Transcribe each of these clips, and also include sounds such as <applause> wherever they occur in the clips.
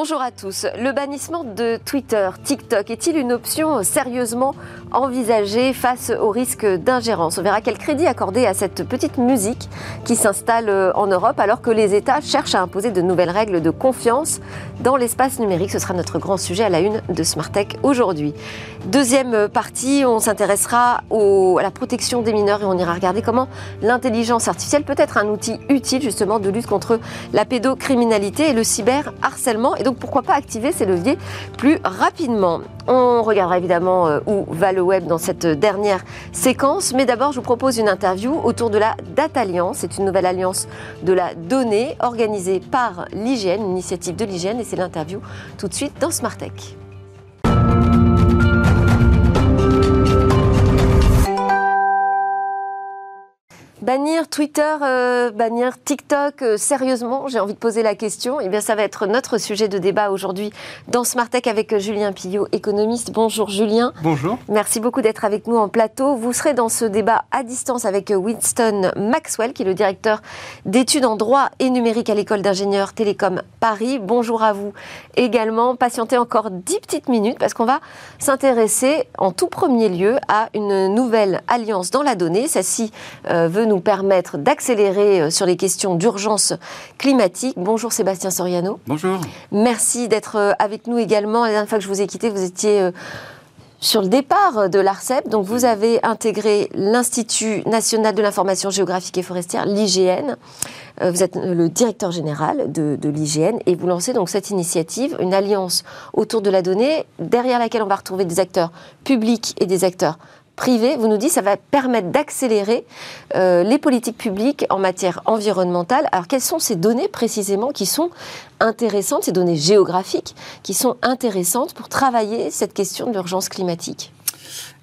Bonjour à tous. Le bannissement de Twitter, TikTok est-il une option sérieusement envisagée face au risque d'ingérence? On verra quel crédit accorder à cette petite musique qui s'installe en Europe alors que les États cherchent à imposer de nouvelles règles de confiance dans l'espace numérique. Ce sera notre grand sujet à la une de Smartech aujourd'hui. Deuxième partie, on s'intéressera à la protection des mineurs et on ira regarder comment l'intelligence artificielle peut être un outil utile justement de lutte contre la pédocriminalité et le cyberharcèlement et donc pourquoi pas activer ces leviers plus rapidement? On regardera évidemment euh, où va le web dans cette dernière séquence, mais d'abord je vous propose une interview autour de la Data Alliance. C'est une nouvelle alliance de la donnée organisée par l'hygiène, une initiative de l'hygiène, et c'est l'interview tout de suite dans Smart Bannir Twitter, euh, bannir TikTok, euh, sérieusement, j'ai envie de poser la question. Eh bien, ça va être notre sujet de débat aujourd'hui dans Smart Tech avec euh, Julien Pillot, économiste. Bonjour Julien. Bonjour. Merci beaucoup d'être avec nous en plateau. Vous serez dans ce débat à distance avec Winston Maxwell, qui est le directeur d'études en droit et numérique à l'école d'ingénieurs Télécom Paris. Bonjour à vous également. Patientez encore dix petites minutes parce qu'on va s'intéresser en tout premier lieu à une nouvelle alliance dans la donnée. Celle-ci veut nous permettre d'accélérer euh, sur les questions d'urgence climatique. Bonjour Sébastien Soriano. Bonjour. Merci d'être euh, avec nous également. La dernière fois que je vous ai quitté, vous étiez euh, sur le départ de l'ARCEP. Donc, vous avez intégré l'Institut national de l'information géographique et forestière, l'IGN. Vous êtes le directeur général de, de l'IGN et vous lancez donc cette initiative, une alliance autour de la donnée, derrière laquelle on va retrouver des acteurs publics et des acteurs privé, vous nous dites, ça va permettre d'accélérer euh, les politiques publiques en matière environnementale. Alors, quelles sont ces données précisément qui sont intéressantes, ces données géographiques qui sont intéressantes pour travailler cette question de l'urgence climatique?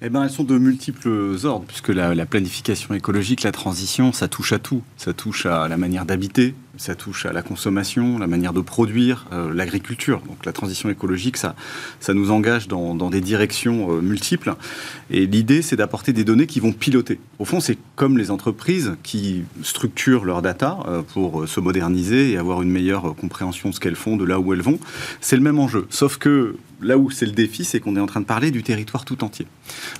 Eh ben, elles sont de multiples ordres, puisque la, la, planification écologique, la transition, ça touche à tout. Ça touche à la manière d'habiter, ça touche à la consommation, la manière de produire, euh, l'agriculture. Donc la transition écologique, ça, ça nous engage dans, des directions euh, multiples. Et l'idée, c'est d'apporter des données qui vont piloter. Au fond, c'est comme les entreprises qui structurent leurs data euh, pour se moderniser et avoir une meilleure compréhension de ce qu'elles font, de là où elles vont. C'est le même enjeu. Sauf que là où c'est le défi, c'est qu'on est en train de parler du territoire tout entier.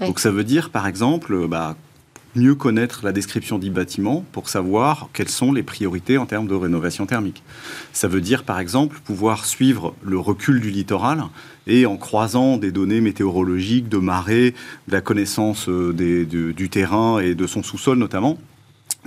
Donc ça veut dire, par exemple, bah, mieux connaître la description du bâtiment pour savoir quelles sont les priorités en termes de rénovation thermique. Ça veut dire, par exemple, pouvoir suivre le recul du littoral et en croisant des données météorologiques, de marée, de la connaissance euh, du terrain et de son sous-sol notamment,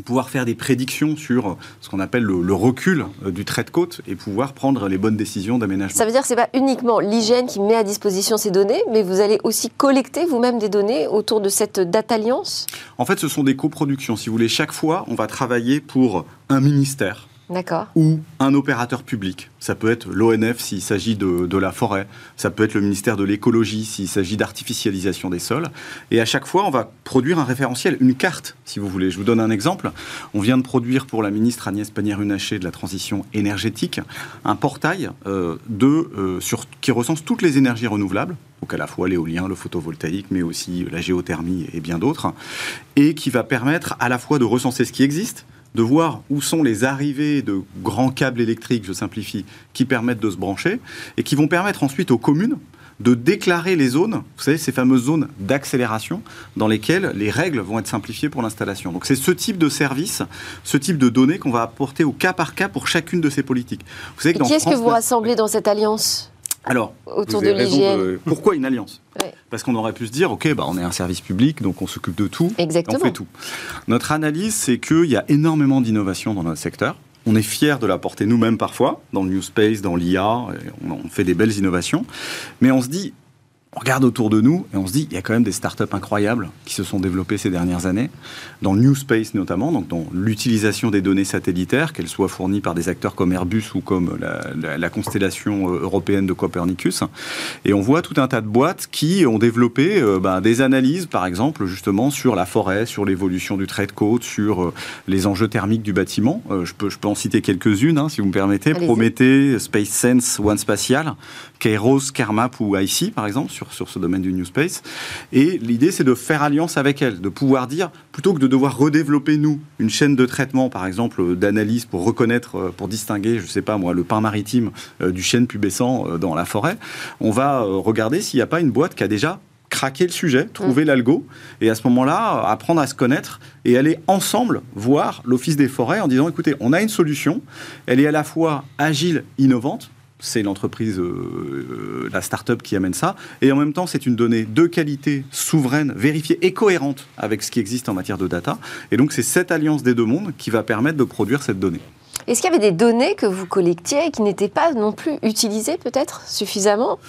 pouvoir faire des prédictions sur ce qu'on appelle le, recul euh, du trait de côte et pouvoir prendre les bonnes décisions d'aménagement. Ça veut dire que ce n'est pas uniquement l'hygiène qui met à disposition ces données, mais vous allez aussi collecter vous-même des données autour de cette data alliance? En fait, ce sont des coproductions. Si vous voulez, chaque fois, on va travailler pour un ministère ou un opérateur public. Ça peut être l'ONF s'il s'agit de, la forêt, ça peut être le ministère de l'écologie s'il s'agit d'artificialisation des sols. Et à chaque fois, on va produire un référentiel, une carte, si vous voulez. Je vous donne un exemple. On vient de produire pour la ministre Agnès Pannier-Runacher de la transition énergétique un portail euh, euh, qui recense toutes les énergies renouvelables, donc à la fois l'éolien, le photovoltaïque, mais aussi la géothermie et bien d'autres, et qui va permettre à la fois de recenser ce qui existe, de voir où sont les arrivées de grands câbles électriques, je simplifie, qui permettent de se brancher, et qui vont permettre ensuite aux communes de déclarer les zones, vous savez, ces fameuses zones d'accélération dans lesquelles les règles vont être simplifiées pour l'installation. Donc c'est ce type de service, ce type de données qu'on va apporter au cas par cas pour chacune de ces politiques. Vous savez que qui est-ce que vous rassemblez dans cette alliance alors, autour de l'hygiène? Pourquoi une alliance? Parce qu'on aurait pu se dire, ok, bah, on est un service public, donc on s'occupe de tout, Exactement. on fait tout. Notre analyse, c'est qu'il y a énormément d'innovation dans notre secteur. On est fier de la porter nous-mêmes parfois, dans le New Space, dans l'IA, on fait des belles innovations. Mais on se dit, on regarde autour de nous et on se dit, il y a quand même des startups incroyables qui se sont développées ces dernières années, dans le New Space notamment, donc dans l'utilisation des données satellitaires, qu'elles soient fournies par des acteurs comme Airbus ou comme la, constellation euh, européenne de Copernicus. Et on voit tout un tas de boîtes qui ont développé euh, ben, des analyses, par exemple, justement sur la forêt, sur l'évolution du trait de côte, sur euh, les enjeux thermiques du bâtiment. je, peux, je peux en citer quelques-unes, hein, si vous me permettez. Prométhée, Space Sense, One Spatial, Kairos, Kermap ou IC, par exemple, sur, sur ce domaine du New Space. Et l'idée, c'est de faire alliance avec elles, de pouvoir dire, plutôt que de devoir redévelopper, nous, une chaîne de traitement, par exemple, d'analyse pour reconnaître, pour distinguer, je sais pas moi, le pain maritime du chêne pubescent dans la forêt, on va regarder s'il n'y a pas une boîte qui a déjà craquer le sujet, trouver mm. l'algo, et à ce moment-là, apprendre à se connaître et aller ensemble voir l'Office des forêts en disant, écoutez, on a une solution, elle est à la fois agile, innovante, c'est l'entreprise, euh, euh, la start-up qui amène ça. Et en même temps, c'est une donnée de qualité, souveraine, vérifiée et cohérente avec ce qui existe en matière de data. Et donc, c'est cette alliance des deux mondes qui va permettre de produire cette donnée. Est-ce qu'il y avait des données que vous collectiez et qui n'étaient pas non plus utilisées peut-être suffisamment?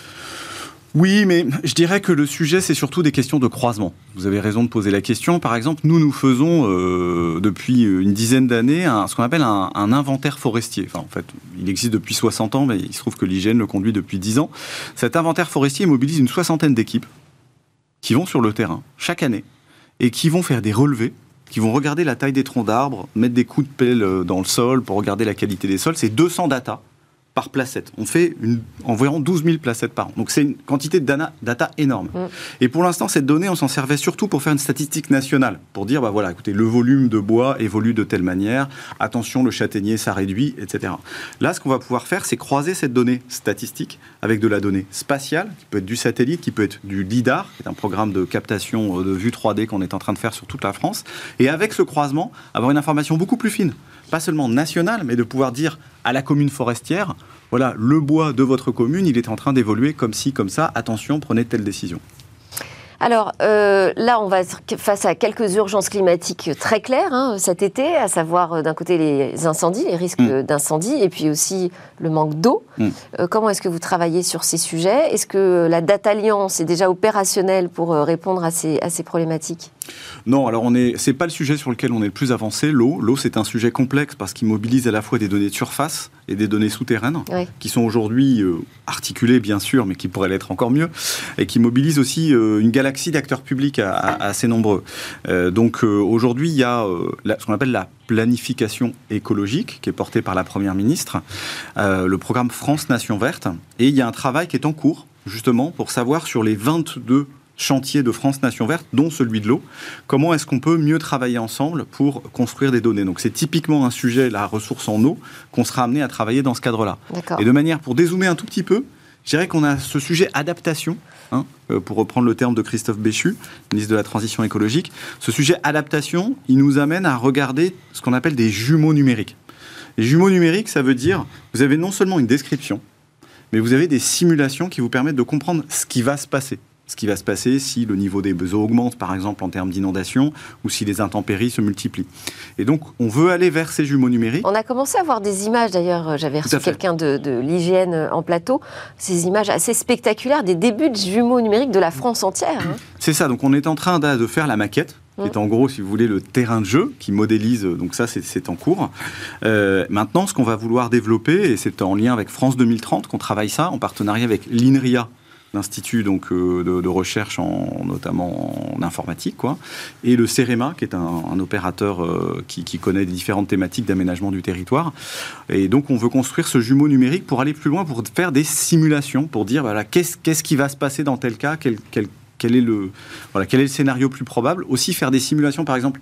Oui, mais je dirais que le sujet, c'est surtout des questions de croisement. Vous avez raison de poser la question. Par exemple, nous, nous faisons euh, depuis une dizaine d'années ce qu'on appelle un, inventaire forestier. Enfin, en fait, il existe depuis 60 ans, mais il se trouve que l'hygiène le conduit depuis 10 ans. Cet inventaire forestier mobilise une soixantaine d'équipes qui vont sur le terrain chaque année et qui vont faire des relevés qui vont regarder la taille des troncs d'arbres, mettre des coups de pelle euh, dans le sol pour regarder la qualité des sols. C'est 200 data par placette. On fait une, environ 12 000 placettes par an. Donc c'est une quantité de data, énorme. Mm. Et pour l'instant, cette donnée, on s'en servait surtout pour faire une statistique nationale, pour dire, bah voilà, écoutez, le volume de bois évolue de telle manière, attention, le châtaignier, ça réduit, etc. Là, ce qu'on va pouvoir faire, c'est croiser cette donnée statistique avec de la donnée spatiale, qui peut être du satellite, qui peut être du LIDAR, qui est un programme de captation euh, de vue 3D qu'on est en train de faire sur toute la France. Et avec ce croisement, avoir une information beaucoup plus fine pas seulement national, mais de pouvoir dire à la commune forestière, voilà, le bois de votre commune, il est en train d'évoluer comme ci, comme ça, attention, prenez telle décision. Alors euh, là, on va être face à quelques urgences climatiques très claires hein, cet été, à savoir euh, d'un côté les incendies, les risques mm. d'incendie, et puis aussi le manque d'eau. Mm. Euh, comment est-ce que vous travaillez sur ces sujets? Est-ce que la Data Alliance est déjà opérationnelle pour répondre à ces, à ces problématiques? Non, alors on est, c'est pas le sujet sur lequel on est le plus avancé. L'eau, l'eau c'est un sujet complexe parce qu'il mobilise à la fois des données de surface et des données souterraines qui sont aujourd'hui euh, articulées bien sûr, mais qui pourraient l'être encore mieux, et qui mobilisent aussi euh, une galaxie d'acteurs publics assez nombreux. Euh, donc aujourd'hui il y a ce qu'on appelle la planification écologique qui est portée par la première ministre, le programme France Nation Verte, et il y a un travail qui est en cours justement pour savoir sur les 22 chantier de France Nation Verte, dont celui de l'eau. Comment est-ce qu'on peut mieux travailler ensemble pour construire des données? Donc c'est typiquement un sujet, la ressource en eau, qu'on sera amené à travailler dans ce cadre-là. Et de manière, pour dézoomer un tout petit peu, je dirais qu'on a ce sujet adaptation, hein, euh, pour reprendre le terme de Christophe Béchu, ministre de la Transition écologique. Ce sujet adaptation, il nous amène à regarder ce qu'on appelle des jumeaux numériques. Les jumeaux numériques, ça veut dire, vous avez non seulement une description, mais vous avez des simulations qui vous permettent de comprendre ce qui va se passer ce qui va se passer si le niveau des eaux augmente, par exemple en termes d'inondation, ou si les intempéries se multiplient. Et donc, on veut aller vers ces jumeaux numériques. On a commencé à voir des images, d'ailleurs, euh, j'avais reçu quelqu'un de, l'hygiène euh, en plateau, ces images assez spectaculaires des débuts de jumeaux numériques de la France entière. Hein. C'est ça, donc on est en train de faire la maquette qui est en gros, si vous voulez, le terrain de jeu qui modélise. Donc ça, c'est en cours. Euh, maintenant, ce qu'on va vouloir développer, et c'est en lien avec France 2030 qu'on travaille ça, en partenariat avec l'INRIA, l'institut donc euh, de, recherche en notamment en informatique quoi. Et le CEREMA qui est un, opérateur euh, qui, connaît les différentes thématiques d'aménagement du territoire. Et donc on veut construire ce jumeau numérique pour aller plus loin pour faire des simulations pour dire voilà qu'est-ce qu'est-ce qui va se passer dans tel cas quel, quel, est le voilà quel est le scénario plus probable. Aussi faire des simulations par exemple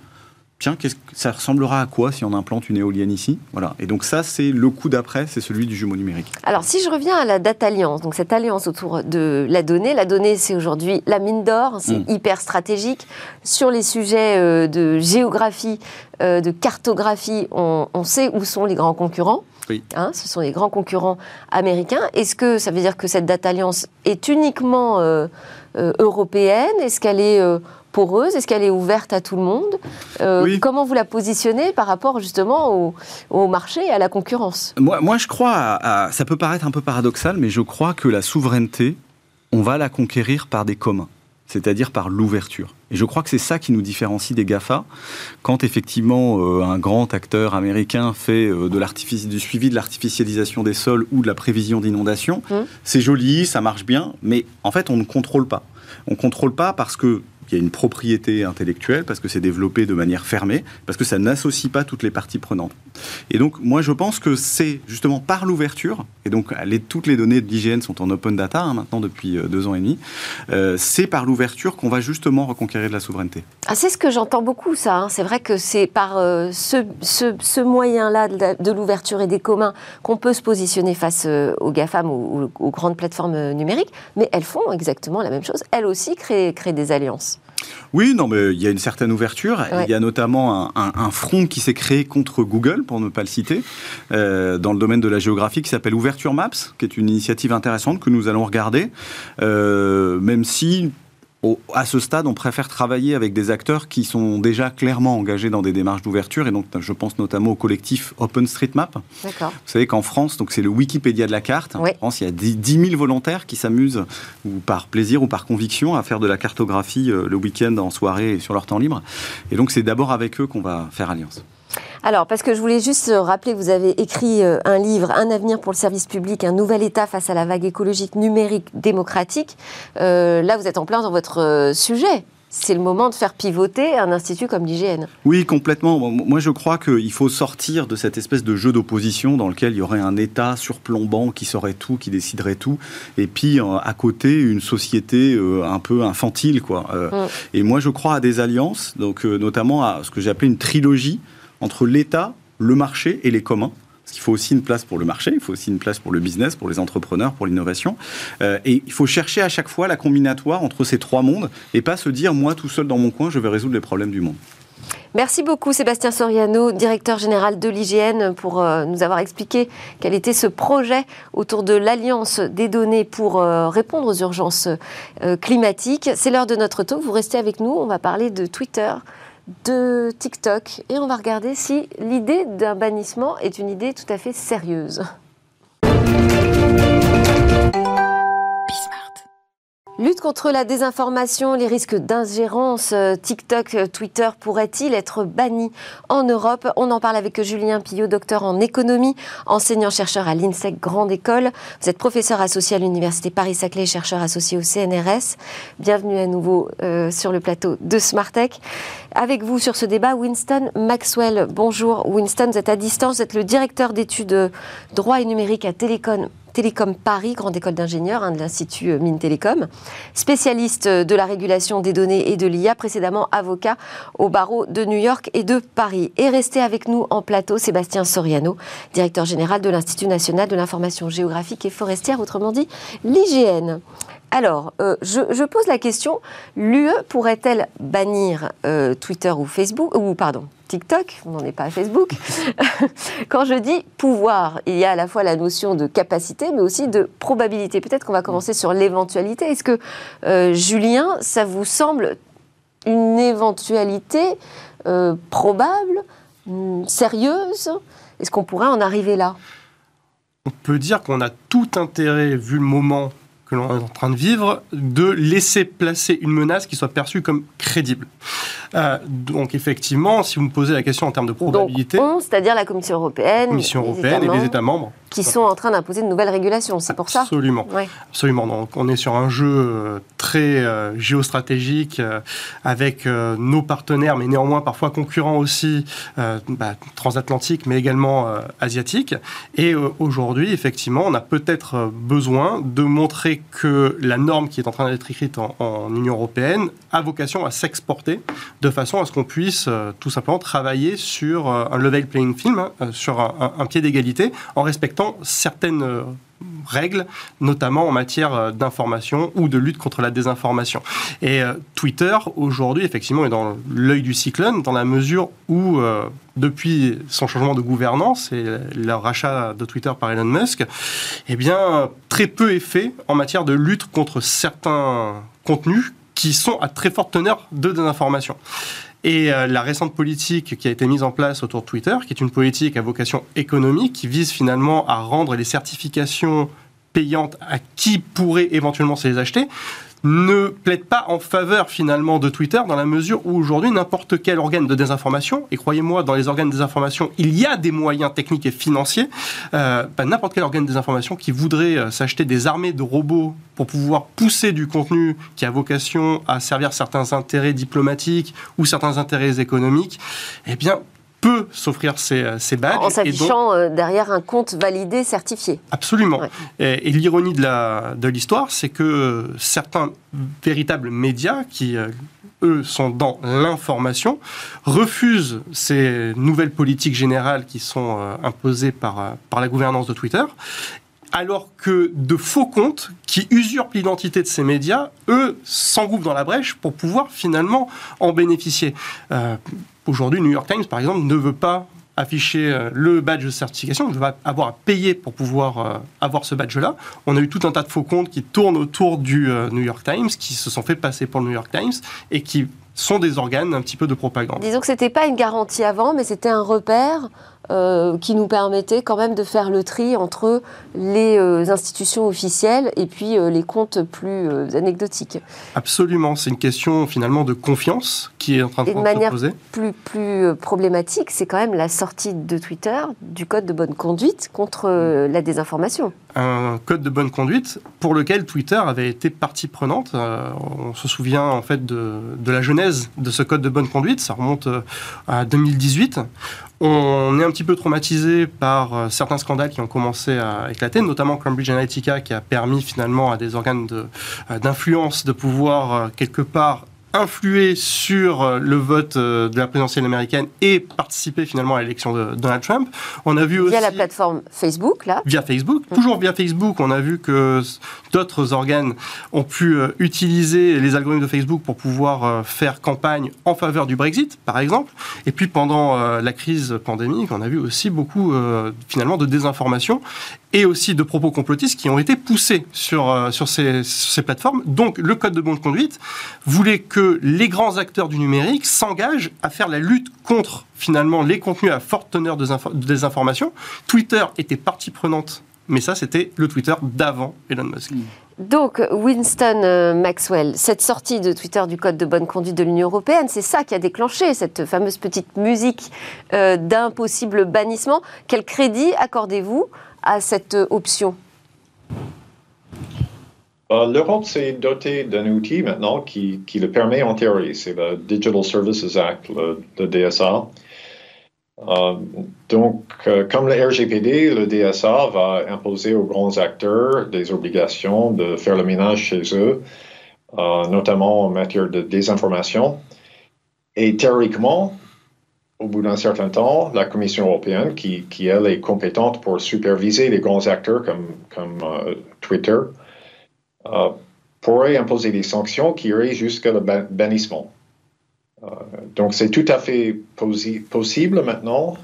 tiens, ça ressemblera à quoi si on implante une éolienne ici? Voilà. Et donc ça, c'est le coup d'après, c'est celui du jumeau numérique. Alors si je reviens à la data alliance, donc cette alliance autour de la donnée, la donnée c'est aujourd'hui la mine d'or, c'est mm. hyper stratégique. Sur les sujets euh, de géographie, euh, de cartographie, on, sait où sont les grands concurrents. Oui. Hein, ce sont les grands concurrents américains. Est-ce que ça veut dire que cette data alliance est uniquement euh, européenne? Est-ce qu'elle est poreuse Est-ce qu'elle est ouverte à tout le monde euh, Comment vous la positionnez par rapport justement au, marché et à la concurrence moi, moi, je crois, à, ça peut paraître un peu paradoxal, mais je crois que la souveraineté, on va la conquérir par des communs c'est-à-dire par l'ouverture. Et je crois que c'est ça qui nous différencie des GAFA. Quand effectivement euh, un grand acteur américain fait euh, de du suivi de l'artificialisation des sols ou de la prévision d'inondation, mmh. c'est joli, ça marche bien, mais en fait on ne contrôle pas. On ne contrôle pas parce que il y a une propriété intellectuelle, parce que c'est développé de manière fermée, parce que ça n'associe pas toutes les parties prenantes. Et donc, moi, je pense que c'est justement par l'ouverture, et donc toutes les données de l'IGN sont en open data hein, maintenant depuis euh, deux ans et demi, euh, c'est par l'ouverture qu'on va justement reconquérir de la souveraineté. Ah, c'est ce que j'entends beaucoup, ça. Hein. C'est vrai que c'est par euh, ce, moyen-là de, l'ouverture et des communs qu'on peut se positionner face aux GAFAM ou aux, grandes plateformes numériques, mais elles font exactement la même chose. Elles aussi créent des alliances. Oui, non, mais il y a une certaine ouverture. Il y a notamment un, front qui s'est créé contre Google, pour ne pas le citer, euh, dans le domaine de la géographie, qui s'appelle Ouverture Maps, qui est une initiative intéressante que nous allons regarder, euh, même si à ce stade, on préfère travailler avec des acteurs qui sont déjà clairement engagés dans des démarches d'ouverture. Et donc, je pense notamment au collectif OpenStreetMap. Vous savez qu'en France, donc c'est le Wikipédia de la carte. En France, il y a 10 000 volontaires qui s'amusent, ou par plaisir ou par conviction, à faire de la cartographie euh, le week-end en soirée et sur leur temps libre. Et donc, c'est d'abord avec eux qu'on va faire alliance. Alors, parce que je voulais juste rappeler que vous avez écrit euh, un livre, Un avenir pour le service public, un nouvel État face à la vague écologique numérique démocratique. Euh, là, vous êtes en plein dans votre euh, sujet c'est le moment de faire pivoter un institut comme l'IGN. Oui, complètement. Moi, je crois qu'il faut sortir de cette espèce de jeu d'opposition dans lequel il y aurait un État surplombant qui saurait tout, qui déciderait tout, et puis à côté une société un peu infantile, quoi. Mm. Et moi, je crois à des alliances, donc notamment à ce que j'ai appelé une trilogie entre l'État, le marché et les communs. Parce qu'il faut aussi une place pour le marché, il faut aussi une place pour le business, pour les entrepreneurs, pour l'innovation. Euh, et il faut chercher à chaque fois la combinatoire entre ces trois mondes et pas se dire, moi tout seul dans mon coin, je vais résoudre les problèmes du monde. Merci beaucoup Sébastien Soriano, directeur général de l'IGN, pour euh, nous avoir expliqué quel était ce projet autour de l'Alliance des données pour euh, répondre aux urgences climatiques. C'est l'heure de notre talk, vous restez avec nous, on va parler de Twitter, de TikTok et on va regarder si l'idée d'un bannissement est une idée tout à fait sérieuse. Lutte contre la désinformation, les risques d'ingérence, euh, TikTok, euh, Twitter pourrait-il être banni en Europe? On en parle avec Julien Pillot, docteur en économie, enseignant-chercheur à l'INSEC Grande École. Vous êtes professeur associé à l'Université Paris-Saclay, chercheur associé au CNRS. Bienvenue à nouveau euh, sur le plateau de Smartech. Avec vous sur ce débat, Winston Maxwell. Bonjour Winston, vous êtes à distance, vous êtes le directeur d'études droit et numérique à Télécom Télécom Paris, grande école d'ingénieurs hein, de l'Institut euh, Mines Télécom, spécialiste de la régulation des données et de l'IA, précédemment avocat au barreau de New York et de Paris. Et resté avec nous en plateau, Sébastien Soriano, directeur général de l'Institut national de l'information géographique et forestière, autrement dit l'IGN. Alors, euh, je, pose la question, l'UE pourrait-elle bannir euh, Twitter ou Facebook, ou pardon, TikTok, on n'en est pas à Facebook. <laughs> Quand je dis pouvoir, il y a à la fois la notion de capacité, mais aussi de probabilité. Peut-être qu'on va commencer sur l'éventualité. Est-ce que, euh, Julien, ça vous semble une éventualité probable, hmm, sérieuse? Est-ce qu'on pourrait en arriver là? On peut dire qu'on a tout intérêt, vu le moment que l'on est en train de vivre, de laisser placer une menace qui soit perçue comme crédible. Euh, donc effectivement, si vous me posez la question en termes de probabilité... c'est-à-dire la Commission européenne, Commission européenne et les États membres. Qui sont en train d'imposer de nouvelles régulations, c'est pour ça Absolument. Absolument. Donc on est sur un jeu euh, très euh, géostratégique avec nos partenaires, mais néanmoins parfois concurrents aussi, bah, transatlantiques, mais également asiatiques. Et aujourd'hui, effectivement, on a peut-être besoin de montrer que la norme qui est en train d'être écrite en, en Union européenne a vocation à s'exporter de façon à ce qu'on puisse euh, tout simplement travailler sur euh, un level playing field, hein, euh, sur un, pied d'égalité, en respectant certaines règles, notamment en matière d'information ou de lutte contre la désinformation. Et Twitter, aujourd'hui, effectivement, est dans l'œil du cyclone, dans la mesure où, depuis son changement de gouvernance et le rachat de Twitter par Elon Musk, eh bien, très peu est fait en matière de lutte contre certains contenus qui sont à très forte teneur de désinformation. Et euh, la récente politique qui a été mise en place autour de Twitter, qui est une politique à vocation économique, qui vise finalement à rendre les certifications payantes à qui pourrait éventuellement se les acheter, ne plaide pas en faveur finalement de Twitter dans la mesure où aujourd'hui n'importe quel organe de désinformation, et croyez-moi, dans les organes de désinformation, il y a des moyens techniques et financiers, euh, bah, n'importe quel organe de désinformation qui voudrait euh, s'acheter des armées de robots pour pouvoir pousser du contenu qui a vocation à servir certains intérêts diplomatiques ou certains intérêts économiques, eh bien, peut s'offrir ces, euh, ces, badges. En s'affichant euh, derrière un compte validé, certifié. Absolument. Et, l'ironie de l'histoire, de c'est que euh, certains véritables médias qui, eux, sont dans l'information, refusent ces nouvelles politiques générales qui sont imposées par, par la gouvernance de Twitter alors que de faux comptes qui usurpent l'identité de ces médias, eux, s'engouffrent dans la brèche pour pouvoir finalement en bénéficier. Aujourd'hui, New York Times, par exemple, ne veut pas afficher euh, le badge de certification, je vais avoir à payer pour pouvoir euh, avoir ce badge-là. On a eu tout un tas de faux comptes qui tournent autour du euh, New York Times, qui se sont fait passer pour le New York Times et qui sont des organes un petit peu de propagande. Disons que ce n'était pas une garantie avant, mais c'était un repère euh, qui nous permettait quand même de faire le tri entre les euh, institutions officielles et puis euh, les comptes plus anecdotiques. Absolument, c'est une question finalement de confiance qui est en train de, et de manière plus, plus problématique, c'est quand même la sortie de Twitter du code de bonne conduite contre la désinformation. Un code de bonne conduite pour lequel Twitter avait été partie prenante. on se souvient en fait de, de la genèse de ce code de bonne conduite, ça remonte à 2018 on est un petit peu traumatisé par euh, certains scandales qui ont commencé à éclater, notamment Cambridge Analytica qui a permis finalement à des organes euh, d'influence de, de, pouvoir euh, quelque part influer sur euh, le vote euh, de la présidentielle américaine et participer finalement à l'élection de Donald Trump. On a vu via la plateforme Facebook là. Via Facebook, mm. toujours via Facebook. On a vu que d'autres organes ont pu euh, utiliser les algorithmes de Facebook pour pouvoir faire campagne en faveur du Brexit, par exemple. Et puis pendant la crise pandémique, on a vu aussi beaucoup finalement de désinformation et aussi de propos complotistes qui ont été poussés sur, sur, ces, ces, plateformes. Donc le code de bonne conduite voulait que les grands acteurs du numérique s'engagent à faire la lutte contre finalement les contenus à forte teneur de, désinformation. Twitter était partie prenante, mais ça c'était le Twitter d'avant Elon Musk. Donc, Winston euh, Maxwell, cette sortie de Twitter du Code de bonne conduite de l'Union européenne, c'est ça qui a déclenché cette fameuse petite musique euh, d'un possible bannissement. Quel crédit accordez-vous à cette option? euh, L'Europe s'est dotée d'un outil maintenant qui, qui, le permet en théorie, c'est le Digital Services Act, le, DSA. Euh, donc, euh, comme le RGPD, le DSA va imposer aux grands acteurs des obligations de faire le ménage chez eux, notamment en matière de désinformation. Et théoriquement, au bout d'un certain temps, la Commission européenne, qui, qui, elle est compétente pour superviser les grands acteurs comme, comme euh, Twitter, euh, pourrait imposer des sanctions qui iraient jusqu'à le bannissement. Euh, donc c'est tout à fait possible maintenant,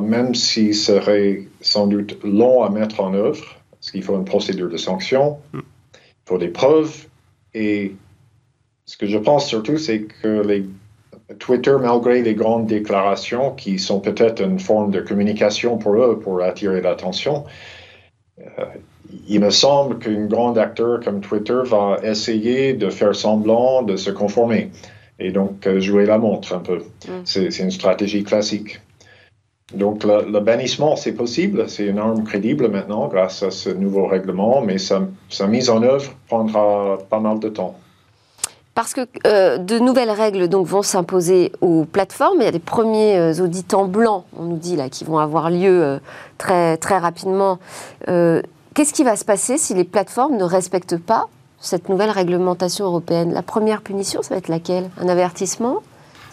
même s'il serait sans doute long à mettre en œuvre, parce qu'il faut une procédure de sanction, il faut des preuves, et ce que je pense surtout, c'est que les Twitter, malgré les grandes déclarations qui sont peut-être une forme de communication pour eux, pour attirer l'attention, euh, il me semble qu'un grand acteur comme Twitter va essayer de faire semblant de se conformer et donc euh, jouer la montre un peu. Mm. C'est une stratégie classique. Donc le, bannissement, c'est possible, c'est une arme crédible maintenant grâce à ce nouveau règlement, mais sa mise en œuvre prendra pas mal de temps. Parce que euh, de nouvelles règles donc, vont s'imposer aux plateformes. Il y a des premiers euh, audits en blanc, on nous dit, là, qui vont avoir lieu euh, très, très rapidement. Qu'est-ce qui va se passer si les plateformes ne respectent pas cette nouvelle réglementation européenne? La première punition, ça va être laquelle? Un avertissement?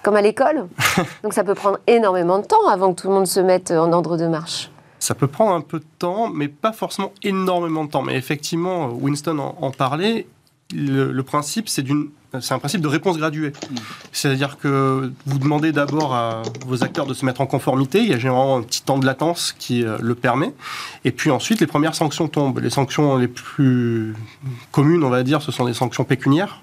Comme à l'école? <laughs> Donc ça peut prendre énormément de temps avant que tout le monde se mette en ordre de marche. Ça peut prendre un peu de temps, mais pas forcément énormément de temps. Mais effectivement, Winston en, parlait. Le principe, c'est d'une c'est un principe de réponse graduée. Mm. C'est-à-dire que vous demandez d'abord à vos acteurs de se mettre en conformité. Il y a généralement un petit temps de latence qui euh, le permet. Et puis ensuite, les premières sanctions tombent. Les sanctions les plus communes, on va dire, ce sont des sanctions pécuniaires.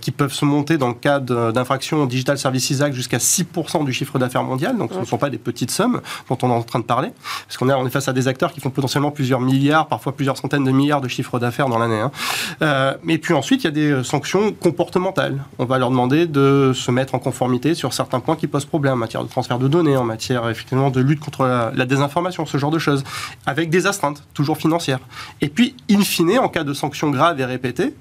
Qui peuvent se monter dans le cadre d'infractions Digital Services Act jusqu'à 6% du chiffre d'affaires mondial. Donc ce ne sont pas des petites sommes dont on est en train de parler, parce qu'on est, on est face à des acteurs qui font potentiellement plusieurs milliards, parfois plusieurs centaines de milliards de chiffre d'affaires dans l'année. Hein. et puis ensuite, il y a des sanctions comportementales. On va leur demander de se mettre en conformité sur certains points qui posent problème en matière de transfert de données, en matière effectivement de lutte contre la, désinformation, ce genre de choses, avec des astreintes, toujours financières. Et puis, in fine, en cas de sanctions graves et répétées,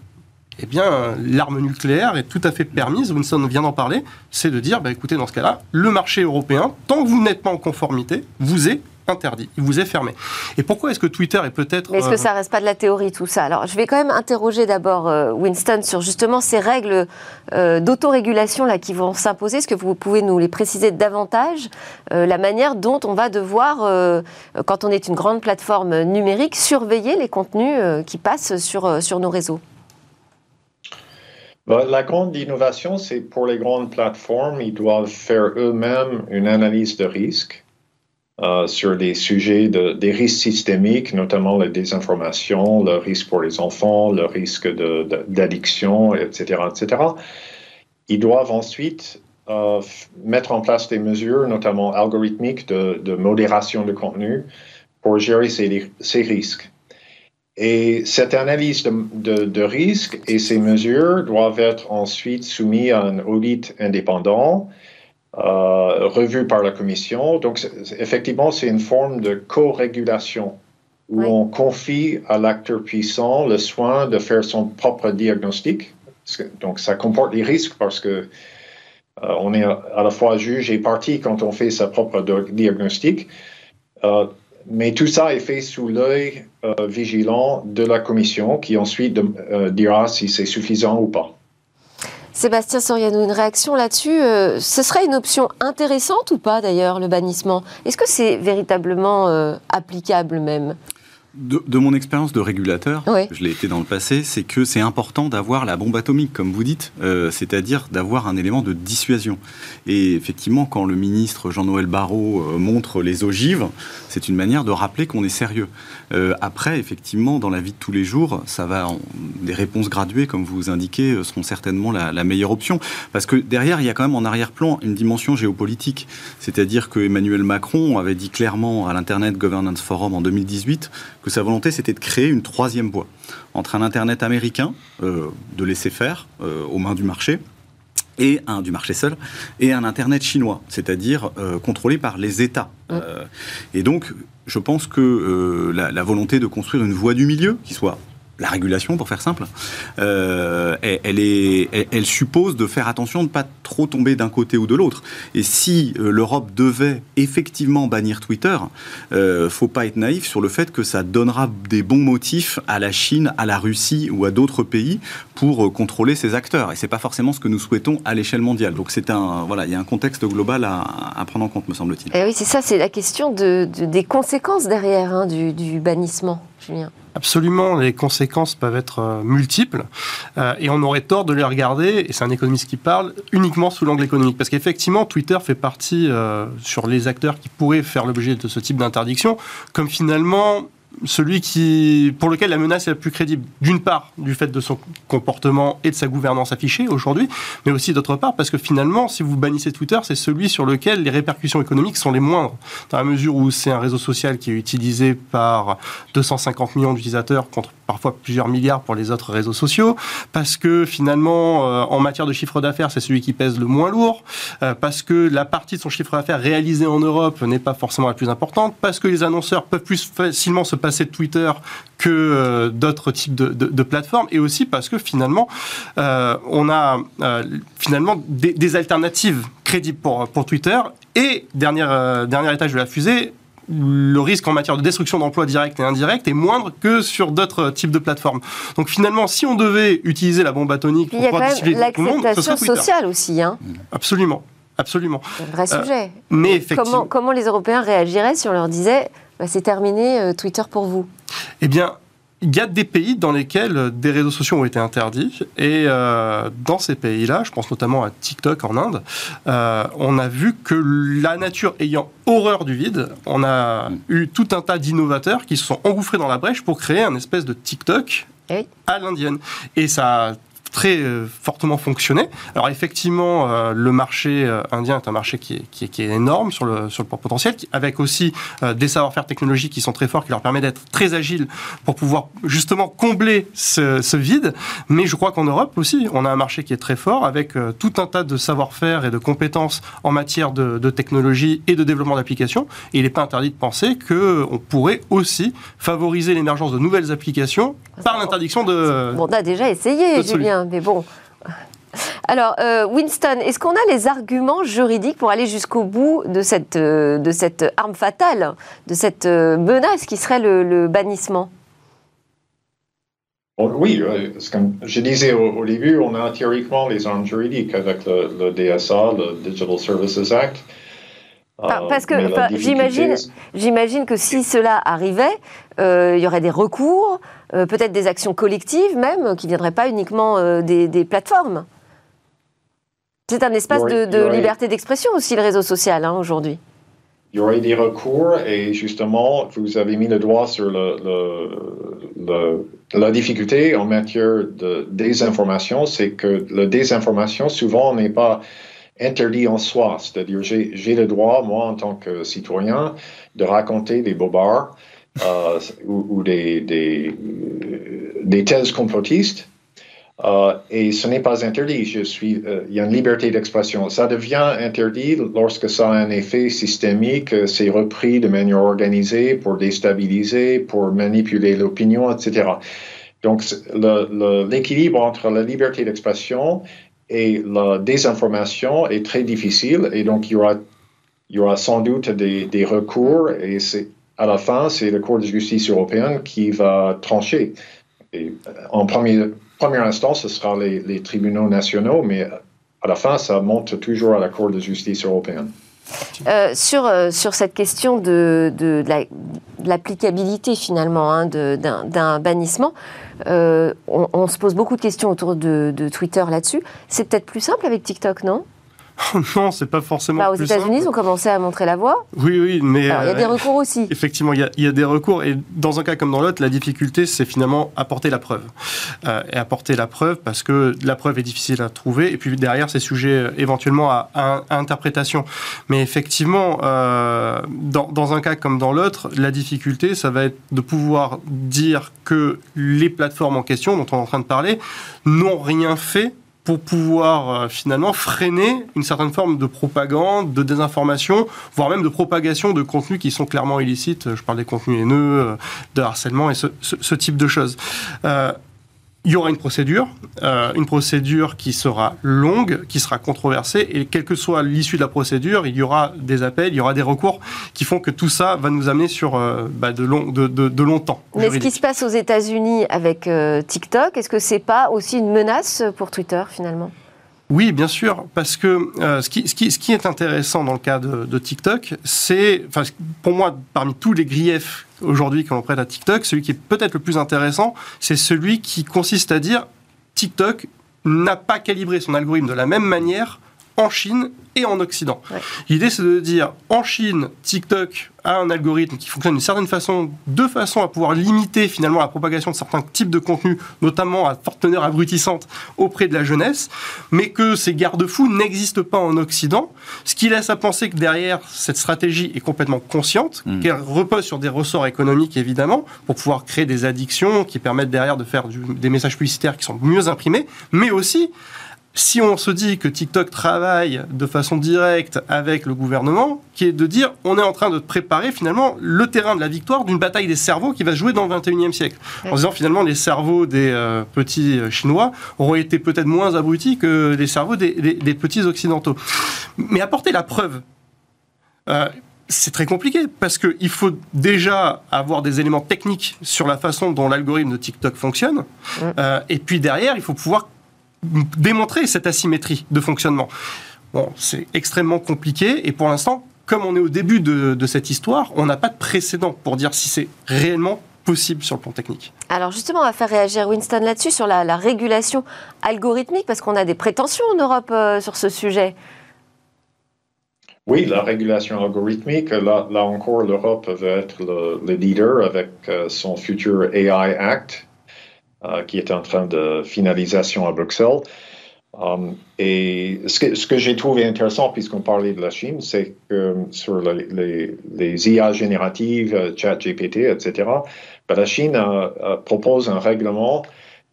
eh bien, l'arme nucléaire est tout à fait permise, Winston vient d'en parler, c'est de dire, bah, écoutez, dans ce cas-là, le marché européen, tant que vous n'êtes pas en conformité, vous est interdit, il vous est fermé. Et pourquoi est-ce que Twitter est peut-être... Mais est-ce que euh, ça reste pas de la théorie tout ça? Alors je vais quand même interroger d'abord euh, Winston sur justement ces règles euh, d'autorégulation là qui vont s'imposer. Est-ce que vous pouvez nous les préciser davantage La manière dont on va devoir, quand on est une grande plateforme numérique, surveiller les contenus qui passent sur, sur nos réseaux? La grande innovation, c'est pour les grandes plateformes, ils doivent faire eux-mêmes une analyse de risque euh, sur des sujets de, des risques systémiques, notamment la désinformation, le risque pour les enfants, le risque d'addiction, etc., etc. Ils doivent ensuite euh, mettre en place des mesures, notamment algorithmiques, de, modération de contenu pour gérer ces risques. Et cette analyse de, de, de risque et ces mesures doivent être ensuite soumises à un audit indépendant euh, revue par la Commission. Donc, effectivement, c'est une forme de co-régulation où on confie à l'acteur puissant le soin de faire son propre diagnostic. Donc, ça comporte des risques parce que euh, on est à la fois juge et partie quand on fait sa propre diagnostic. Euh, mais tout ça est fait sous l'œil vigilant de la Commission qui ensuite dira si c'est suffisant ou pas. Sébastien Soriano, une réaction là-dessus. Euh, ce serait une option intéressante ou pas d'ailleurs, le bannissement? Est-ce que c'est véritablement euh, applicable même? De, mon expérience de régulateur, je l'ai été dans le passé, c'est que c'est important d'avoir la bombe atomique, comme vous dites, euh, c'est-à-dire d'avoir un élément de dissuasion. Et effectivement, quand le ministre Jean-Noël Barrot euh, montre les ogives, c'est une manière de rappeler qu'on est sérieux. Euh, après, effectivement, dans la vie de tous les jours, ça va, des réponses graduées, comme vous indiquez, seront certainement la, la, meilleure option, parce que derrière, il y a quand même en arrière-plan une dimension géopolitique, c'est-à-dire que Emmanuel Macron avait dit clairement à l'Internet Governance Forum en 2018 que sa volonté, c'était de créer une troisième voie entre un Internet américain, euh, de laisser faire euh, aux mains du marché, et un du marché seul, et un Internet chinois, c'est-à-dire euh, contrôlé par les États. et donc, je pense que la, la, volonté de construire une voie du milieu, qui soit la régulation, pour faire simple, euh, elle, suppose de faire attention de ne pas trop tomber d'un côté ou de l'autre. Et si euh, l'Europe devait effectivement bannir Twitter, euh, faut pas être naïf sur le fait que ça donnera des bons motifs à la Chine, à la Russie ou à d'autres pays pour euh, contrôler ces acteurs. Et c'est pas forcément ce que nous souhaitons à l'échelle mondiale. Donc c'est un, voilà, il y a un contexte global à, prendre en compte, me semble-t-il. Et eh oui, c'est ça, c'est la question de, des conséquences derrière hein, du bannissement, Absolument, les conséquences peuvent être euh, multiples euh, et on aurait tort de les regarder, et c'est un économiste qui parle, uniquement sous l'angle économique. Parce qu'effectivement, Twitter fait partie, euh, sur les acteurs qui pourraient faire l'objet de ce type d'interdiction, comme finalement celui qui, pour lequel la menace est la plus crédible, d'une part du fait de son comportement et de sa gouvernance affichée aujourd'hui, mais aussi d'autre part parce que finalement, si vous bannissez Twitter, c'est celui sur lequel les répercussions économiques sont les moindres, dans la mesure où c'est un réseau social qui est utilisé par 250 millions d'utilisateurs contre parfois plusieurs milliards pour les autres réseaux sociaux, parce que finalement, euh, en matière de chiffre d'affaires, c'est celui qui pèse le moins lourd, euh, parce que la partie de son chiffre d'affaires réalisée en Europe n'est pas forcément la plus importante, parce que les annonceurs peuvent plus facilement se passer de Twitter que euh, d'autres types de, plateformes, et aussi parce que finalement, on a finalement des, alternatives crédibles pour, Twitter. Et dernier étage de la fusée, le risque en matière de destruction d'emplois directs et indirects est moindre que sur d'autres types de plateformes. Donc finalement, si on devait utiliser la bombe atomique pour pouvoir tout le monde, l'acceptation sociale aussi. Hein. Absolument. Absolument. C'est un vrai sujet. Euh, mais effectivement... comment, les Européens réagiraient si on leur disait bah, c'est terminé euh, Twitter pour vous? Eh bien, il y a des pays dans lesquels des réseaux sociaux ont été interdits. Et euh, dans ces pays-là, je pense notamment à TikTok en Inde, euh, on a vu que la nature ayant horreur du vide, on a eu tout un tas d'innovateurs qui se sont engouffrés dans la brèche pour créer un espèce de TikTok à l'indienne. Et ça très fortement fonctionné. Alors effectivement, le marché indien est un marché qui est, qui est, qui est énorme sur le, sur le plan potentiel, avec aussi des savoir-faire technologiques qui sont très forts, qui leur permettent d'être très agiles pour pouvoir justement combler ce, ce vide. Mais je crois qu'en Europe aussi, on a un marché qui est très fort, avec tout un tas de savoir-faire et de compétences en matière de, de technologie et de développement d'applications. Et il n'est pas interdit de penser qu'on pourrait aussi favoriser l'émergence de nouvelles applications par l'interdiction de... on a déjà essayé, Julien, mais bon... Alors, euh, Winston, est-ce qu'on a les arguments juridiques pour aller jusqu'au bout de cette, euh, de cette arme fatale, de cette euh, menace qui serait le, bannissement? Oui, comme je disais au, début, on a théoriquement les armes juridiques avec le DSA, le Digital Services Act. Euh, parce que j'imagine, j'imagine que si cela arrivait, euh, il y aurait des recours, euh, peut-être des actions collectives même, qui ne viendraient pas uniquement des, plateformes. C'est un espace de, liberté d'expression aussi, le réseau social, hein, aujourd'hui. Il y aurait des recours et justement, vous avez mis le doigt sur la difficulté en matière de désinformation, c'est que la désinformation, souvent, n'est pas interdit en soi. C'est-à-dire, j'ai le droit, moi, en tant que citoyen, de raconter des bobards euh, ou, des, des, thèses complotistes. Euh, et ce n'est pas interdit. Je suis, euh, il y a une liberté d'expression. Ça devient interdit lorsque ça a un effet systémique, c'est repris de manière organisée pour déstabiliser, pour manipuler l'opinion, etc. Donc, l'équilibre entre la liberté d'expression et la désinformation est très difficile et donc il y aura, sans doute des, recours et à la fin, c'est la Cour de justice européenne qui va trancher. Et en premier, première instance, ce sera les, tribunaux nationaux, mais à la fin, ça monte toujours à la Cour de justice européenne. Euh, sur, euh, sur cette question de, de, de l'applicabilité finalement hein, d'un bannissement, euh, on, se pose beaucoup de questions autour de, Twitter là-dessus. C'est peut-être plus simple avec TikTok, non? Non, c'est pas forcément. Bah, aux États-Unis, ils ont commencé à montrer la voie. Oui, oui, mais. il y a des euh, recours aussi. Effectivement, il y, a, des recours. Et dans un cas comme dans l'autre, la difficulté, c'est finalement apporter la preuve. Euh, et apporter la preuve parce que la preuve est difficile à trouver. Et puis derrière, c'est sujet éventuellement à, interprétation. Mais effectivement, dans, dans, un cas comme dans l'autre, la difficulté, ça va être de pouvoir dire que les plateformes en question, dont on est en train de parler, n'ont rien fait pour pouvoir euh, finalement freiner une certaine forme de propagande, de désinformation, voire même de propagation de contenus qui sont clairement illicites. Je parle des contenus haineux, euh, de harcèlement et ce, type de choses. Il y aura une procédure, euh, une procédure qui sera longue, qui sera controversée, et quelle que soit l'issue de la procédure, il y aura des appels, il y aura des recours qui font que tout ça va nous amener sur euh, bah, de, long, de, de, longtemps. Mais ce qui se passe aux États-Unis avec euh, TikTok, est-ce que c'est pas aussi une menace pour Twitter finalement? Oui, bien sûr, parce que ce, qui, ce, qui, ce, qui, est intéressant dans le cas de, de TikTok, c'est, enfin, pour moi, parmi tous les griefs aujourd'hui quand on prête à TikTok, celui qui est peut-être le plus intéressant, c'est celui qui consiste à dire TikTok n'a pas calibré son algorithme de la même manière en Chine et en Occident. L'idée, c'est de dire, en Chine, TikTok a un algorithme qui fonctionne d'une certaine façon, de façon à pouvoir limiter finalement la propagation de certains types de contenus, notamment à forte teneur abrutissante auprès de la jeunesse, mais que ces garde-fous n'existent pas en Occident, ce qui laisse à penser que derrière, cette stratégie est complètement consciente, mmh. qu'elle repose sur des ressorts économiques évidemment, pour pouvoir créer des addictions qui permettent derrière de faire des messages publicitaires qui sont mieux imprimés, mais aussi si on se dit que TikTok travaille de façon directe avec le gouvernement, qui est de dire on est en train de préparer finalement le terrain de la victoire d'une bataille des cerveaux qui va jouer dans le 21e siècle. En disant finalement les cerveaux des euh, petits euh, Chinois auront été peut-être moins abrutis que les cerveaux des, petits Occidentaux. Mais apporter la preuve. Euh, c'est très compliqué parce qu'il faut déjà avoir des éléments techniques sur la façon dont l'algorithme de TikTok fonctionne. et puis derrière, il faut pouvoir démontrer cette asymétrie de fonctionnement. Bon, c'est extrêmement compliqué et pour l'instant, comme on est au début de, cette histoire, on n'a pas de précédent pour dire si c'est réellement possible sur le plan technique. Alors justement, on va faire réagir Winston là-dessus, sur la, régulation algorithmique, parce qu'on a des prétentions en Europe euh, sur ce sujet. Oui, la régulation algorithmique, là, là encore, l'Europe va être le, leader avec euh, son futur AI Act qui est en train de finalisation à Bruxelles. Um, et ce que, j'ai trouvé intéressant, puisqu'on parlait de la Chine, c'est que sur les, IA génératives, euh, chat GPT, etc., ben, la Chine propose un règlement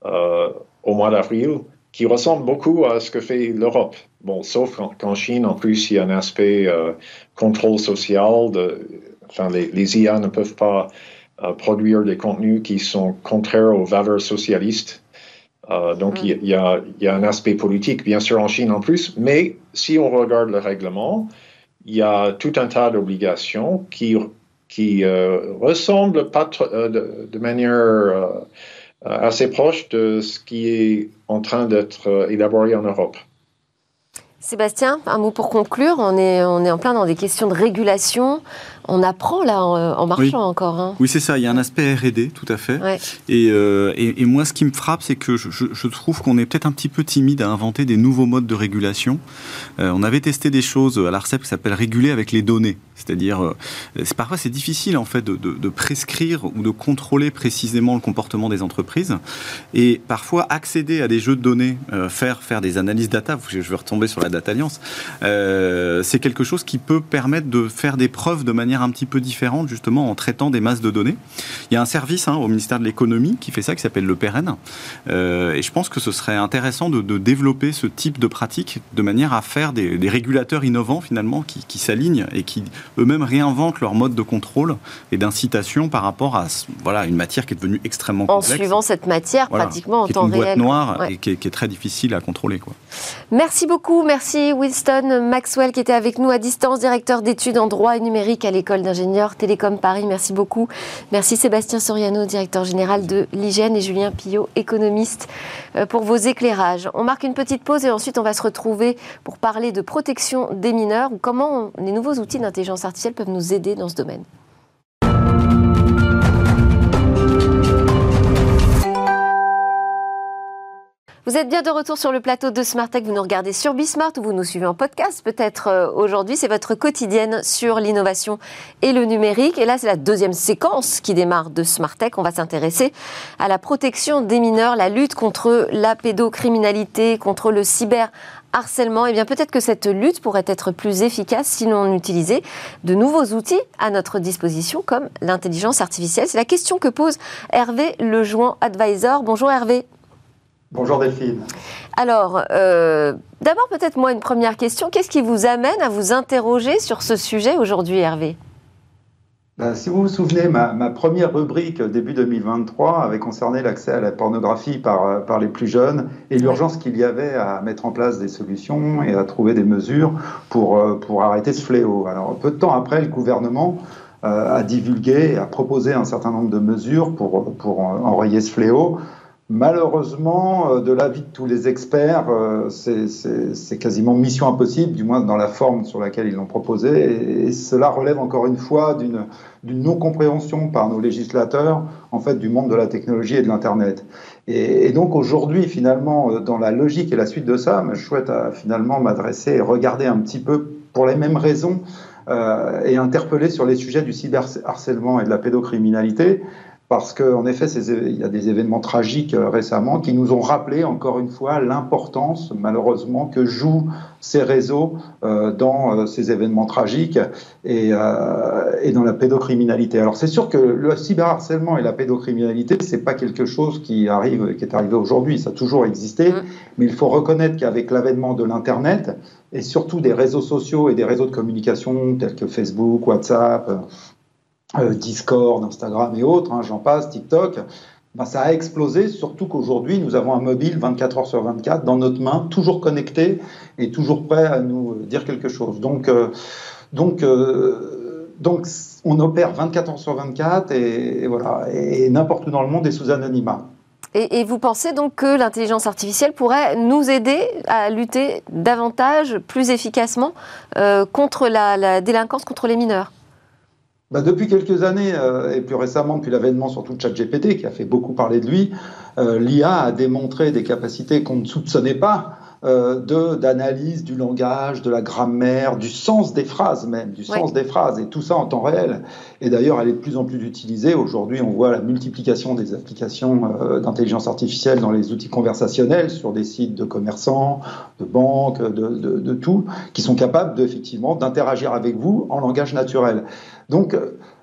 euh, au mois d'avril qui ressemble beaucoup à ce que fait l'Europe. Bon, sauf qu'en Chine, en plus, il y a un aspect euh, contrôle social. Enfin, les, IA ne peuvent pas produire des contenus qui sont contraires aux valeurs socialistes euh, donc, mm. il y, a, un aspect politique, bien sûr, en Chine en plus, mais si on regarde le règlement, il y a tout un tas d'obligations qui, qui euh, ressemblent pas euh, de, de, manière assez proche de ce qui est en train d'être élaboré en Europe. Sébastien, un mot pour conclure. On est, on est en plein dans des questions de régulation. On apprend là en, marchant encore. Hein. Oui, c'est ça. Il y a un aspect R&D, tout à fait. Euh, et, et, moi, ce qui me frappe, c'est que je, trouve qu'on est peut-être un petit peu timide à inventer des nouveaux modes de régulation. Euh, on avait testé des choses à l'ARCEP qui s'appellent réguler avec les données. C'est-à-dire, euh, parfois c'est difficile en fait de, de, prescrire ou de contrôler précisément le comportement des entreprises. Et parfois accéder à des jeux de données, faire faire des analyses data. Je vais retomber sur la data alliance. c'est quelque chose qui peut permettre de faire des preuves de manière un petit peu différente, justement, en traitant des masses de données. Il y a un service hein, au ministère de l'économie qui fait ça, qui s'appelle le PRN. Euh, et je pense que ce serait intéressant de, développer ce type de pratique de manière à faire des, régulateurs innovants, finalement, qui, s'alignent et qui eux-mêmes réinventent leur mode de contrôle et d'incitation par rapport à voilà, une matière qui est devenue extrêmement complexe. En suivant cette matière pratiquement en temps réel. Qui est une boîte noire et qui est, très difficile à contrôler. Quoi. Merci beaucoup. Merci Winston Maxwell qui était avec nous à distance, directeur d'études en droit et numérique à l'école École d'ingénieurs Télécom Paris. Merci beaucoup. Merci Sébastien Soriano, directeur général de l'hygiène, et Julien Pillot, économiste, euh, pour vos éclairages. On marque une petite pause et ensuite on va se retrouver pour parler de protection des mineurs ou comment les nouveaux outils d'intelligence artificielle peuvent nous aider dans ce domaine. Vous êtes bien de retour sur le plateau de Smart Tech. Vous nous regardez sur Bismart ou vous nous suivez en podcast. Peut-être euh, aujourd'hui, c'est votre quotidienne sur l'innovation et le numérique. Et là, c'est la deuxième séquence qui démarre de Smart Tech. On va s'intéresser à la protection des mineurs, la lutte contre la pédocriminalité, contre le cyber harcèlement, eh bien peut-être que cette lutte pourrait être plus efficace si l'on utilisait de nouveaux outils à notre disposition comme l'intelligence artificielle. C'est la question que pose Hervé Lejoin Advisor. Bonjour Hervé. Bonjour Delphine. Alors, euh, d'abord peut-être moi une première question. Qu'est-ce qui vous amène à vous interroger sur ce sujet aujourd'hui, Hervé? Ben, si vous vous souvenez, ma, première rubrique début 2023 avait concerné l'accès à la pornographie par, euh, par les plus jeunes et l'urgence qu'il y avait à mettre en place des solutions et à trouver des mesures pour, euh, pour arrêter ce fléau. Alors, peu de temps après, le gouvernement a divulgué, a proposé un certain nombre de mesures pour, pour enrayer ce fléau. Malheureusement, euh, de l'avis de tous les experts, euh, c'est quasiment mission impossible, du moins dans la forme sur laquelle ils l'ont proposé, et, cela relève encore une fois d'une non-compréhension par nos législateurs en fait du monde de la technologie et de l'Internet. Et, donc aujourd'hui, finalement, euh, dans la logique et la suite de ça, je souhaite finalement m'adresser et regarder un petit peu pour les mêmes raisons et interpeller sur les sujets du cyberharcèlement et de la pédocriminalité parce qu'en effet, il y a des événements tragiques euh, récemment qui nous ont rappelé encore une fois l'importance, malheureusement, que jouent ces réseaux euh, dans euh, ces événements tragiques et, dans la pédocriminalité. Alors c'est sûr que le cyberharcèlement et la pédocriminalité, c'est pas quelque chose qui arrive, qui est arrivé aujourd'hui, ça a toujours existé, mmh. mais il faut reconnaître qu'avec l'avènement de l'Internet et surtout des réseaux sociaux et des réseaux de communication tels que Facebook, WhatsApp, Discord, Instagram et autres, hein, j'en passe, TikTok, ben, ça a explosé, surtout qu'aujourd'hui, nous avons un mobile 24 heures sur 24 dans notre main, toujours connecté et toujours prêt à nous dire quelque chose. Donc, euh, donc, euh, donc on opère 24 heures sur 24 et, voilà, et, n'importe où dans le monde est sous anonymat. Et, vous pensez donc que l'intelligence artificielle pourrait nous aider à lutter davantage, plus efficacement contre la délinquance, contre les mineurs? Bah, depuis quelques années, euh, et plus récemment depuis l'avènement surtout de ChatGPT, qui a fait beaucoup parler de lui, euh, l'IA a démontré des capacités qu'on ne soupçonnait pas euh, d'analyse du langage, de la grammaire, du sens des phrases même, du sens des phrases, et tout ça en temps réel. Et d'ailleurs, elle est de plus en plus utilisée. Aujourd'hui, on voit la multiplication des applications euh, d'intelligence artificielle dans les outils conversationnels sur des sites de commerçants, de banques, de, de, de tout, qui sont capables effectivement d'interagir avec vous en langage naturel. Donc,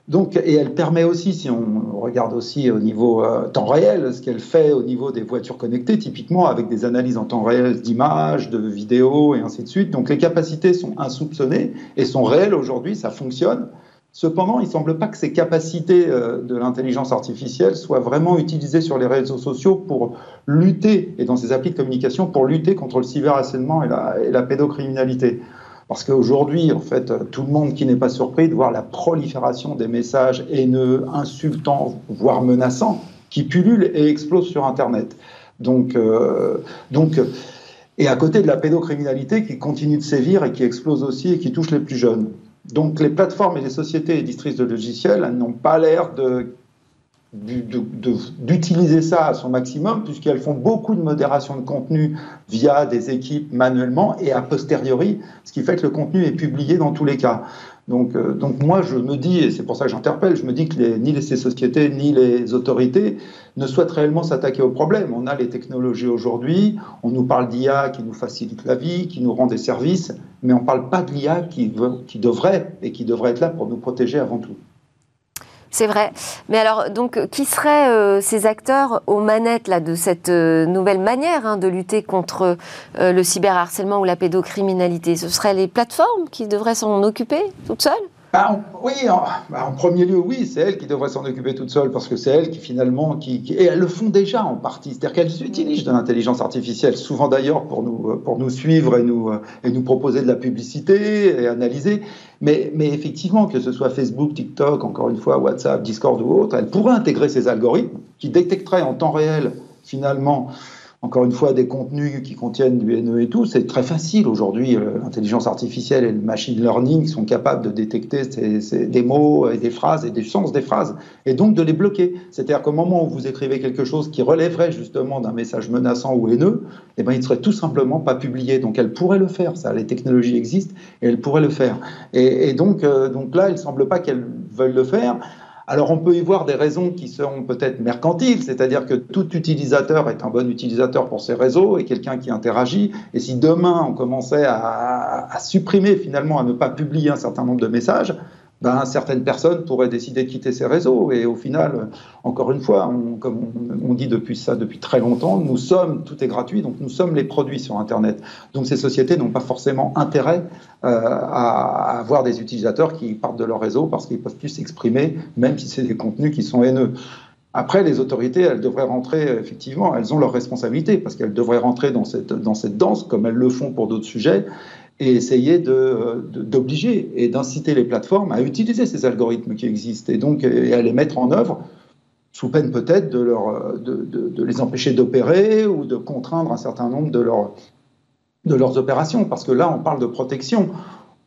donc, et elle permet aussi, si on regarde aussi au niveau euh, temps réel, ce qu'elle fait au niveau des voitures connectées, typiquement avec des analyses en temps réel d'images, de vidéos et ainsi de suite. Donc les capacités sont insoupçonnées et sont réelles aujourd'hui, ça fonctionne. Cependant, il ne semble pas que ces capacités euh, de l'intelligence artificielle soient vraiment utilisées sur les réseaux sociaux pour lutter, et dans ces applis de communication, pour lutter contre le cyberharcèlement et la, et la pédocriminalité. Parce qu'aujourd'hui, en fait, tout le monde qui n'est pas surpris de voir la prolifération des messages haineux, insultants, voire menaçants, qui pullulent et explosent sur Internet. Donc, euh, donc, et à côté de la pédocriminalité qui continue de sévir et qui explose aussi et qui touche les plus jeunes. Donc les plateformes et les sociétés éditrices de logiciels n'ont pas l'air de d'utiliser ça à son maximum, puisqu'elles font beaucoup de modération de contenu via des équipes manuellement et a posteriori, ce qui fait que le contenu est publié dans tous les cas. Donc, euh, donc moi, je me dis, et c'est pour ça que j'interpelle, je me dis que les, ni ces sociétés ni les autorités ne souhaitent réellement s'attaquer au problème. On a les technologies aujourd'hui, on nous parle d'IA qui nous facilite la vie, qui nous rend des services, mais on ne parle pas de l'IA qui devrait et qui devrait être là pour nous protéger avant tout. C'est vrai. Mais alors, donc, qui seraient euh, ces acteurs aux manettes là, de cette euh, nouvelle manière hein, de lutter contre euh, le cyberharcèlement ou la pédocriminalité? Ce seraient les plateformes qui devraient s'en occuper toutes seules? Bah, oui, bah, en, premier lieu, oui, c'est elles qui devraient s'en occuper toute seule parce que c'est elles qui finalement, qui, et elles le font déjà en partie, c'est-à-dire qu'elles utilisent de l'intelligence artificielle, souvent d'ailleurs pour nous, pour nous suivre et nous, et nous proposer de la publicité et analyser. Mais, mais effectivement, que ce soit Facebook, TikTok, encore une fois, WhatsApp, Discord ou autre, elles pourraient intégrer ces algorithmes qui détecteraient en temps réel finalement encore une fois, des contenus qui contiennent du NE et tout, c'est très facile aujourd'hui. Euh, l'intelligence artificielle et le machine learning sont capables de détecter des mots et des phrases et des sens des phrases, et donc de les bloquer. C'est-à-dire qu'au moment où vous écrivez quelque chose qui relèverait justement d'un message menaçant ou haineux, eh ben, il ne serait tout simplement pas publié. Donc elle pourrait le faire, ça, les technologies existent, et elle pourrait le faire. Et, donc, euh, donc là, il ne semble pas qu'elles veuillent le faire. Alors on peut y voir des raisons qui seront peut-être mercantiles, c'est-à-dire que tout utilisateur est un bon utilisateur pour ses réseaux et quelqu'un qui interagit. Et si demain on commençait à, à supprimer finalement, à ne pas publier un certain nombre de messages, ben, certaines personnes pourraient décider de quitter ces réseaux. Et au final, encore une fois, comme on, dit depuis ça depuis très longtemps, nous sommes, tout est gratuit, donc nous sommes les produits sur Internet. Donc ces sociétés n'ont pas forcément intérêt euh, à, avoir des utilisateurs qui partent de leur réseau parce qu'ils peuvent plus s'exprimer, même si c'est des contenus qui sont haineux. Après, les autorités, elles devraient rentrer, effectivement, elles ont leurs responsabilités, parce qu'elles devraient rentrer dans cette danse, comme elles le font pour d'autres sujets, et essayer d'obliger de, et d'inciter les plateformes à utiliser ces algorithmes qui existent et donc à les mettre en œuvre sous peine peut-être de, leur, de, de, les empêcher d'opérer ou de contraindre un certain nombre de, leur, de leurs opérations. Parce que là, on parle de protection.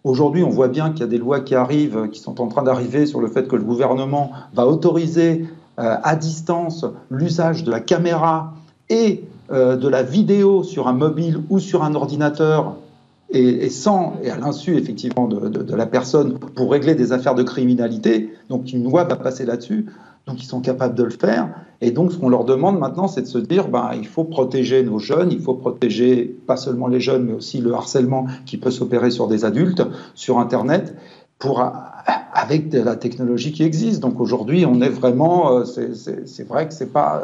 Aujourd'hui, on voit bien qu'il y a des lois qui arrivent, qui sont en train d'arriver sur le fait que le gouvernement va autoriser euh, à distance l'usage de la caméra et euh, de la vidéo sur un mobile ou sur un ordinateur et, sans, et à l'insu effectivement de, la personne pour régler des affaires de criminalité. Donc une loi va passer là-dessus. Donc ils sont capables de le faire. Et donc ce qu'on leur demande maintenant, c'est de se dire, ben, il faut protéger nos jeunes, il faut protéger pas seulement les jeunes, mais aussi le harcèlement qui peut s'opérer sur des adultes, sur Internet, pour avec de la technologie qui existe. Donc aujourd'hui, on est vraiment, euh, c'est vrai que c'est pas,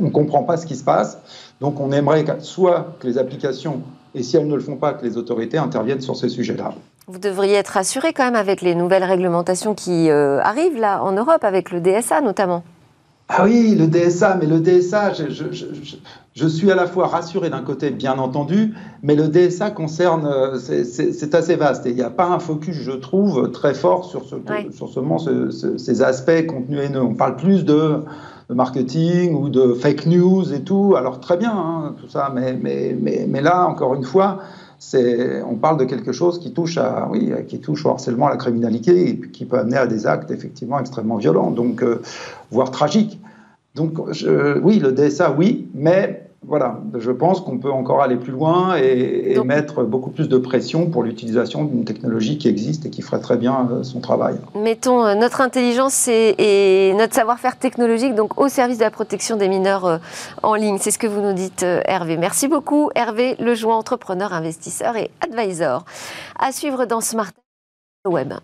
on comprend pas ce qui se passe. Donc on aimerait soit que les applications et si elles ne le font pas, que les autorités interviennent sur ces sujets-là. Vous devriez être rassuré quand même avec les nouvelles réglementations qui euh, arrivent là en Europe, avec le DSA notamment. Ah oui, le DSA, mais le DSA, je, suis à la fois rassuré d'un côté, bien entendu, mais le DSA concerne, euh, c'est assez vaste et il n'y a pas un focus, je trouve, très fort sur, ce, sur ce, ces aspects contenus haineux. On parle plus de de marketing ou de fake news et tout. Alors très bien, hein, tout ça, mais, mais, mais, là, encore une fois, on parle de quelque chose qui touche, à, oui, qui touche au harcèlement, à la criminalité, et qui peut amener à des actes effectivement extrêmement violents, donc, euh, voire tragiques. Donc oui, le DSA, oui, mais voilà, je pense qu'on peut encore aller plus loin et, mettre beaucoup plus de pression pour l'utilisation d'une technologie qui existe et qui ferait très bien euh, son travail. Mettons euh, notre intelligence et, notre savoir-faire technologique donc au service de la protection des mineurs euh, en ligne. C'est ce que vous nous dites, Hervé. Merci beaucoup, Hervé Lejoint, entrepreneur, investisseur et advisor. À suivre dans Smart Web.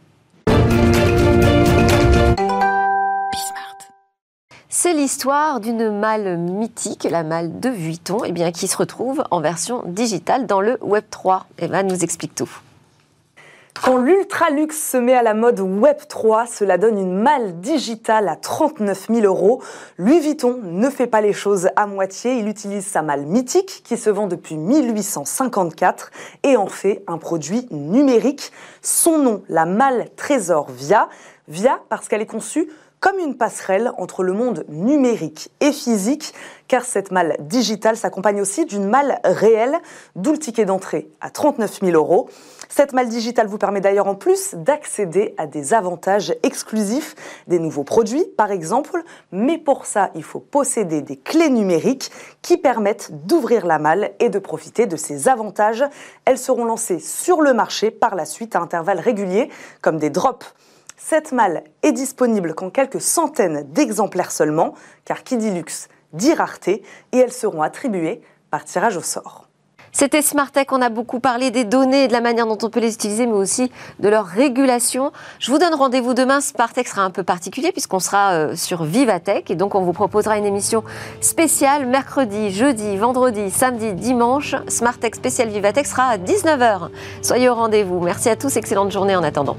C'est l'histoire d'une malle mythique, la malle de Vuitton, eh bien, qui se retrouve en version digitale dans le Web 3. Eva nous explique tout. Quand l'ultra luxe se met à la mode Web 3, cela donne une malle digitale à 39 000 euros. Louis Vuitton ne fait pas les choses à moitié. Il utilise sa malle mythique qui se vend depuis 1854 et en fait un produit numérique. Son nom, la malle Trésor Via. Via parce qu'elle est conçue comme une passerelle entre le monde numérique et physique, car cette malle digitale s'accompagne aussi d'une malle réelle, d'où le ticket d'entrée à 39 000 euros. Cette malle digitale vous permet d'ailleurs en plus d'accéder à des avantages exclusifs, des nouveaux produits par exemple, mais pour ça il faut posséder des clés numériques qui permettent d'ouvrir la malle et de profiter de ces avantages. Elles seront lancées sur le marché par la suite à intervalles réguliers, comme des drops cette malle est disponible qu'en quelques centaines d'exemplaires seulement, car qui dit luxe dit rareté, et elles seront attribuées par tirage au sort. C'était Smartech, on a beaucoup parlé des données et de la manière dont on peut les utiliser, mais aussi de leur régulation. Je vous donne rendez-vous demain. Smartech sera un peu particulier puisqu'on sera euh, sur Vivatech et donc on vous proposera une émission spéciale mercredi, jeudi, vendredi, samedi, dimanche. Smartech spécial Vivatech sera à 19h. Soyez au rendez-vous. Merci à tous, excellente journée en attendant.